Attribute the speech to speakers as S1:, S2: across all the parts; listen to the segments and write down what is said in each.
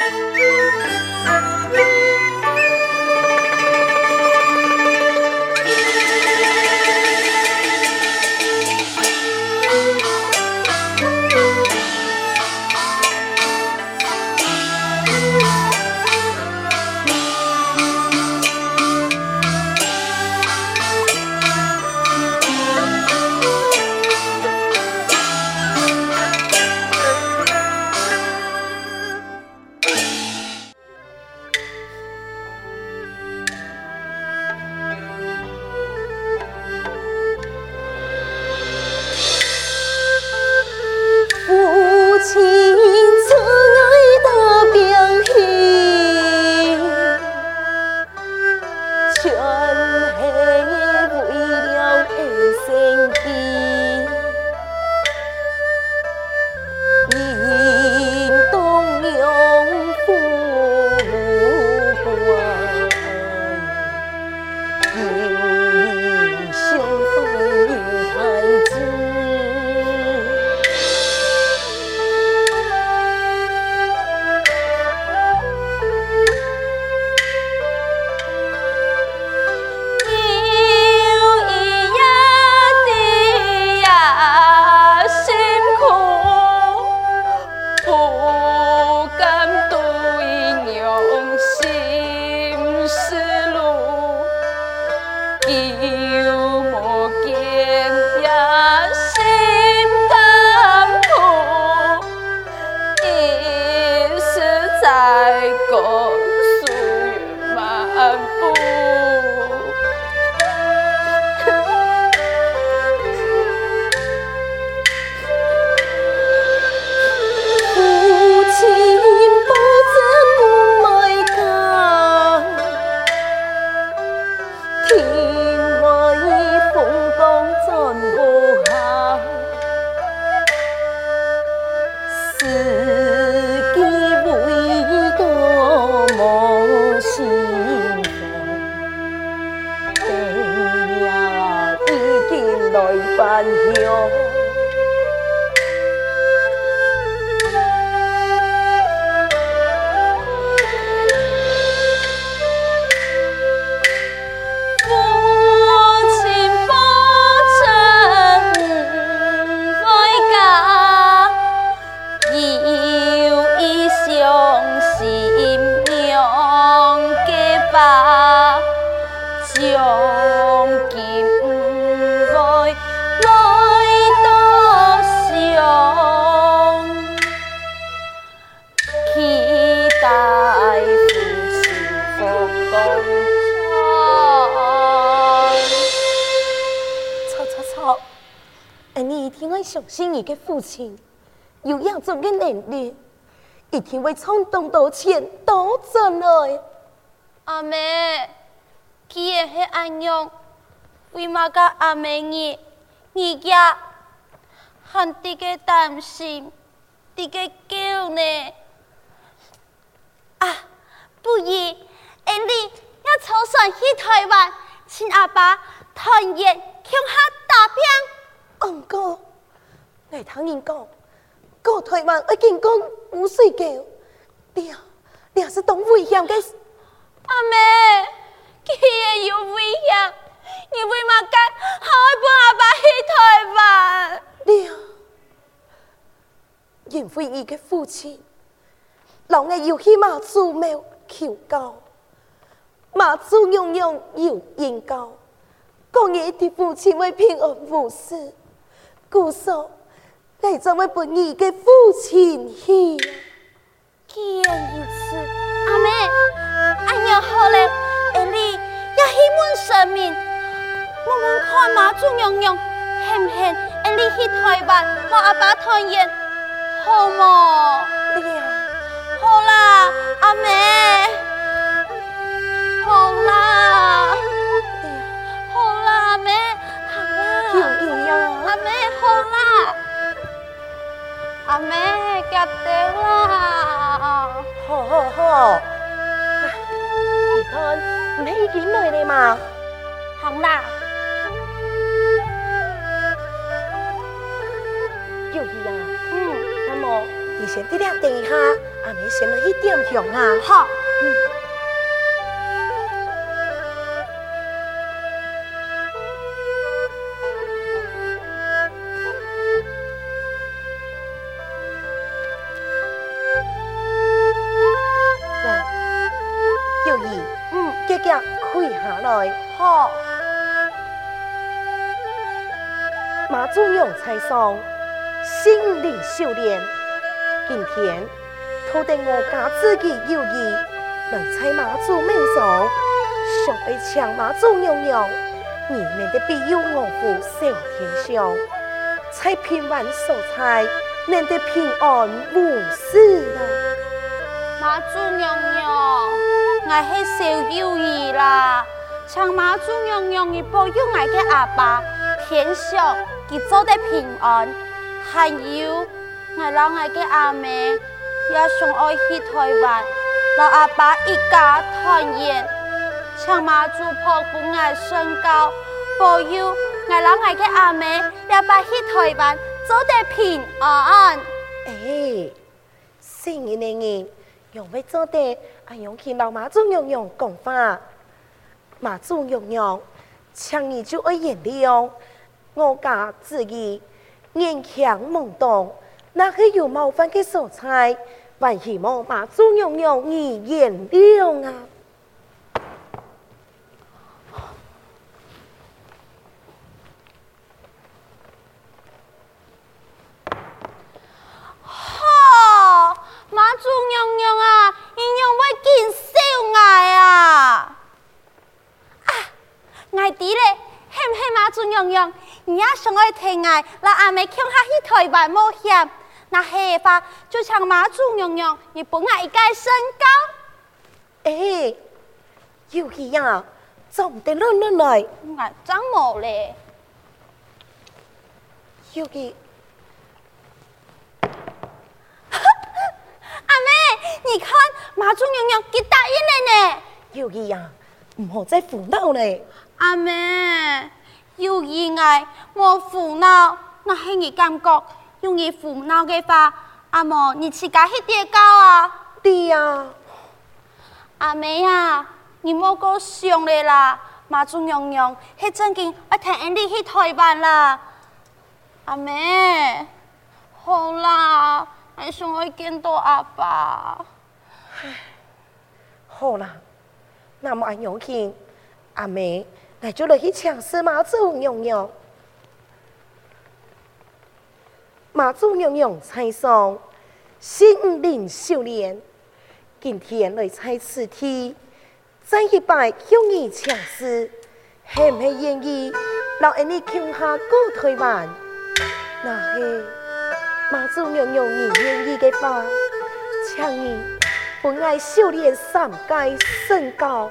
S1: Música 相信你的父亲有这样的能力，一定会冲动到钱都赚来。
S2: 阿妹，既然是安样，为嘛个阿妹你你家很啲个担心，啲个叫呢？啊，不如，俺哋要抽身去台湾，请阿爸团圆，向下打拼。
S1: 安哥。来听人讲，过台湾已经讲无水狗，了，了是当危险的。
S2: 阿妹，佢也有危险，你为嘛干还会帮阿爸去台湾？
S1: 了，因为你的父亲，老爱要去马祖庙求告，马祖娘娘有应告，讲你的父亲会平安无事，故说。在这位不你的父亲去
S2: 见一次阿妹，阿娘好了，而你也希望见面。我们看妈祖娘娘行不行？而你去台湾，我阿爸团圆，好么？阿妹，嫁得啦！
S1: 好好好，你看，唔系几耐咧嘛？
S2: 好啦，
S1: 有意啊。嗯，那么，你先掂量等一下，阿妹先来去点香啊。
S2: 好。
S1: 马祖娘菜上，心灵修炼。今天，托得我家自己友谊，来在马祖庙上，想要请马祖娘娘，你们的庇佑我父守天相，在平安守财，能得平安无事啊！
S2: 马祖娘娘，我是小友谊啦，请马祖娘娘保佑我的阿爸天相。佢做得平安，还有我老爱嘅阿妹也想爱去台湾，老阿爸一家团圆，请妈祖婆婆爱身高，保佑我老爱嘅阿妹也把去台湾做得平安。
S1: 哎，新年的人用咩做得？阿用去老妈祖娘娘讲话，马祖娘娘，请你就爱原谅。我家自己年轻懵懂，那个有冒犯的所在，还希望马祖娘娘你原谅啊！
S2: 好，马祖娘娘啊，你有没见笑爱啊？啊，爱弟嘞，系唔系马祖娘娘？你也想爱听爱，那阿妹强下去台湾冒险，那黑发就像马祖娘娘，你不爱一个身高？
S1: 哎，有气呀，做唔得乱乱来。
S2: 我真冇咧。
S1: 有气，
S2: 阿妹，你看马祖娘娘给答应了呢。
S1: 有气呀，唔好再胡闹嘞。
S2: 阿妹。有意外，我胡闹，那系你感觉，用你胡闹嘅话，阿嬷你自家去跌跤啊？
S1: 对呀，
S2: 阿妹啊，你莫个想咧啦，马祖娘娘系真经我听你去台湾啦，阿妹，好啦，我想我见到阿爸，
S1: 唉，好啦，那么俺有请阿妹。来就来去请示马祖娘娘，马祖娘娘在上，心灵修炼，今天来在此地，再一拜向你请示，系唔系愿意让俺哋共下过台湾？那系马祖娘娘你愿意的话，请你不爱修炼三界身高。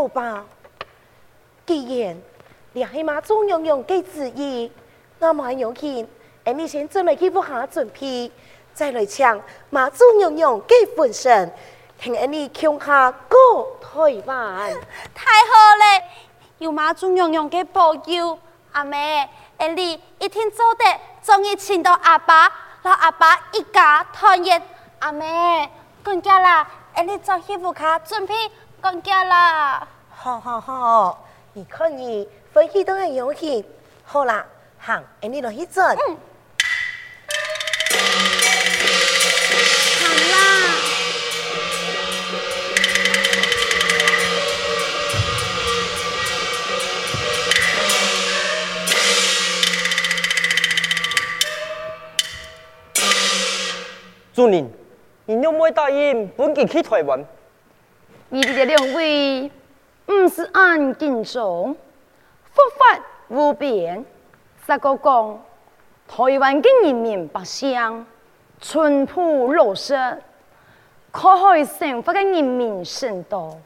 S1: 好吧，既然你系马祖娘娘嘅旨意，那么有请，诶，你先准备去做下准备，再来抢马祖娘娘嘅本身，听你共下过台湾。
S2: 太好了，有马祖娘娘给保佑，阿妹，诶，你一定做得，终于请到阿爸，让阿爸一家团圆。阿妹，公家啦，诶，你做媳妇卡准备。干家啦！
S1: 好好好，你看你回去都很游戏。好啦，行，给你落去做。嗯。
S3: 主任，你有没答应本局去台湾？
S4: 你哋两位不是按敬重，佛法无边，实个讲台湾的人民百姓淳朴老实，可爱生活的人民甚多，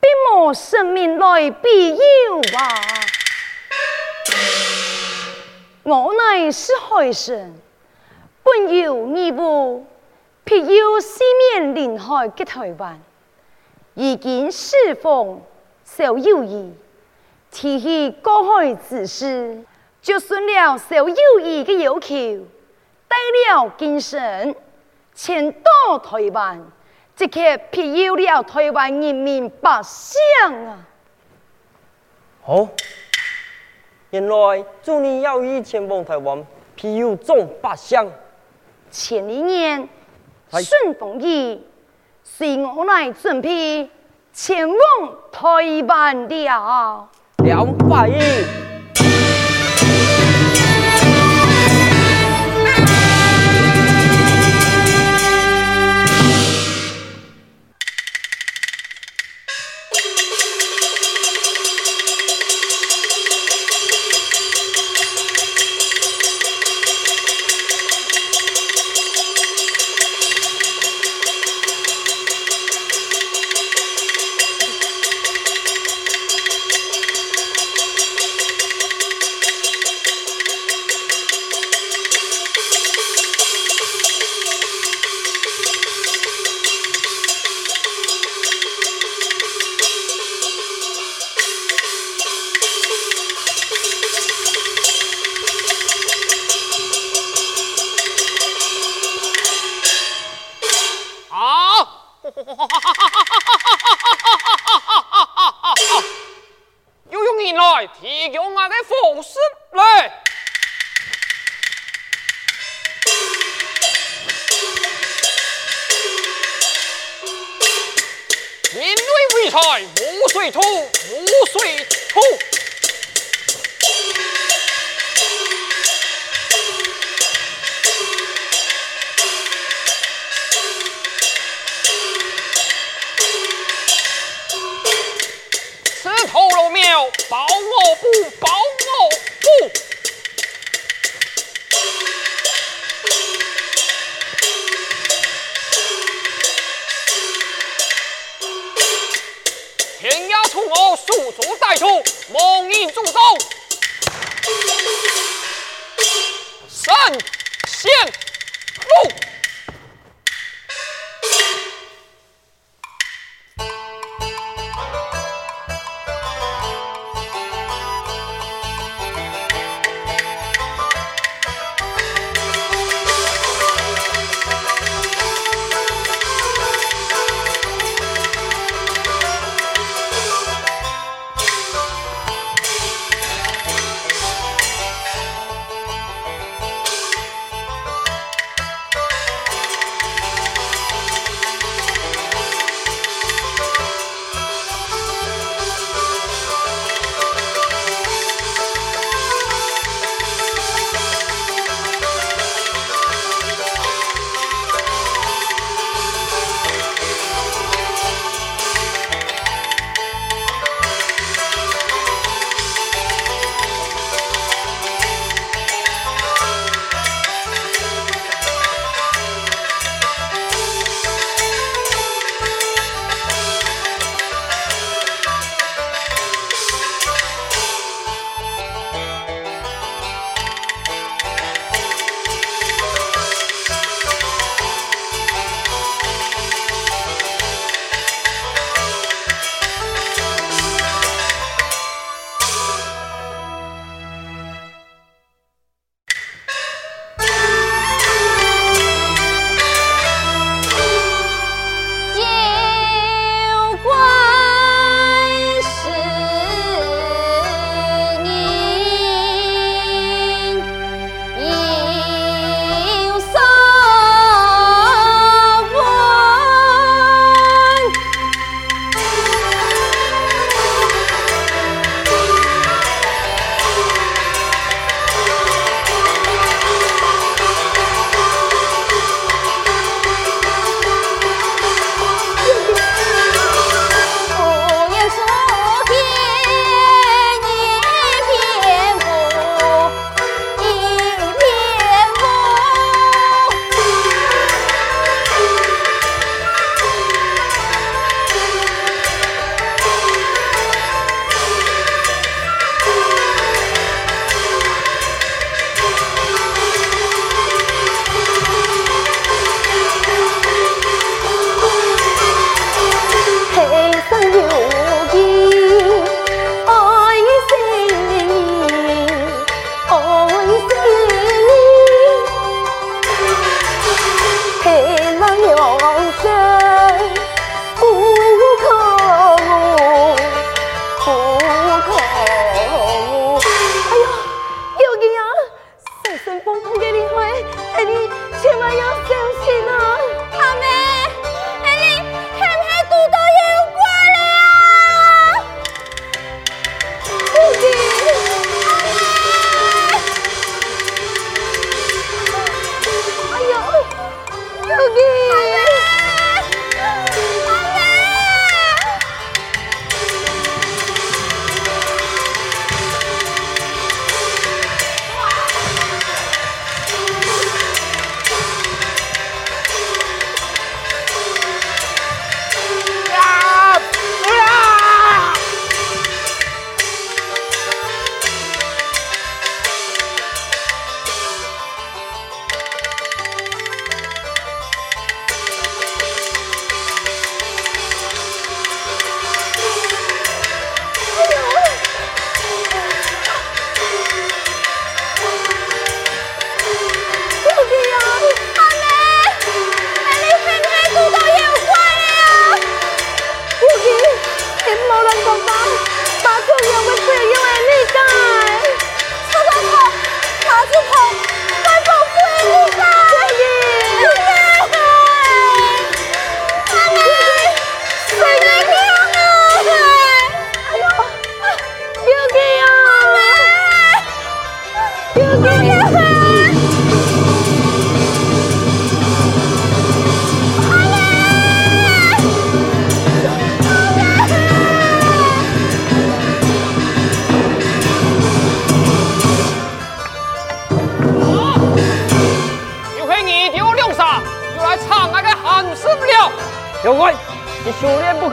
S4: 并无生命来庇佑啊！我乃是海神，本有义务庇佑四面临海嘅台湾。已经释放小友谊，提起过海之事，就顺了小友谊的要求，带了精神前到台湾，即刻庇佑了台湾人民百姓啊！
S3: 好，原来祝你有意前往台湾庇佑众百姓。
S4: 前一年顺风耳。是我来准备前往台湾了。
S3: 两百亿。
S5: 岁土，无
S3: 岁土。头庙，保我不。速足再出，猛印重手，圣象复。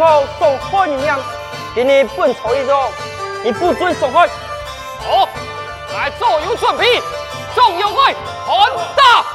S5: 修炼不可伤害人命，给你本朝一种，你不准伤害。
S3: 好，来左右准备，众妖怪，看打！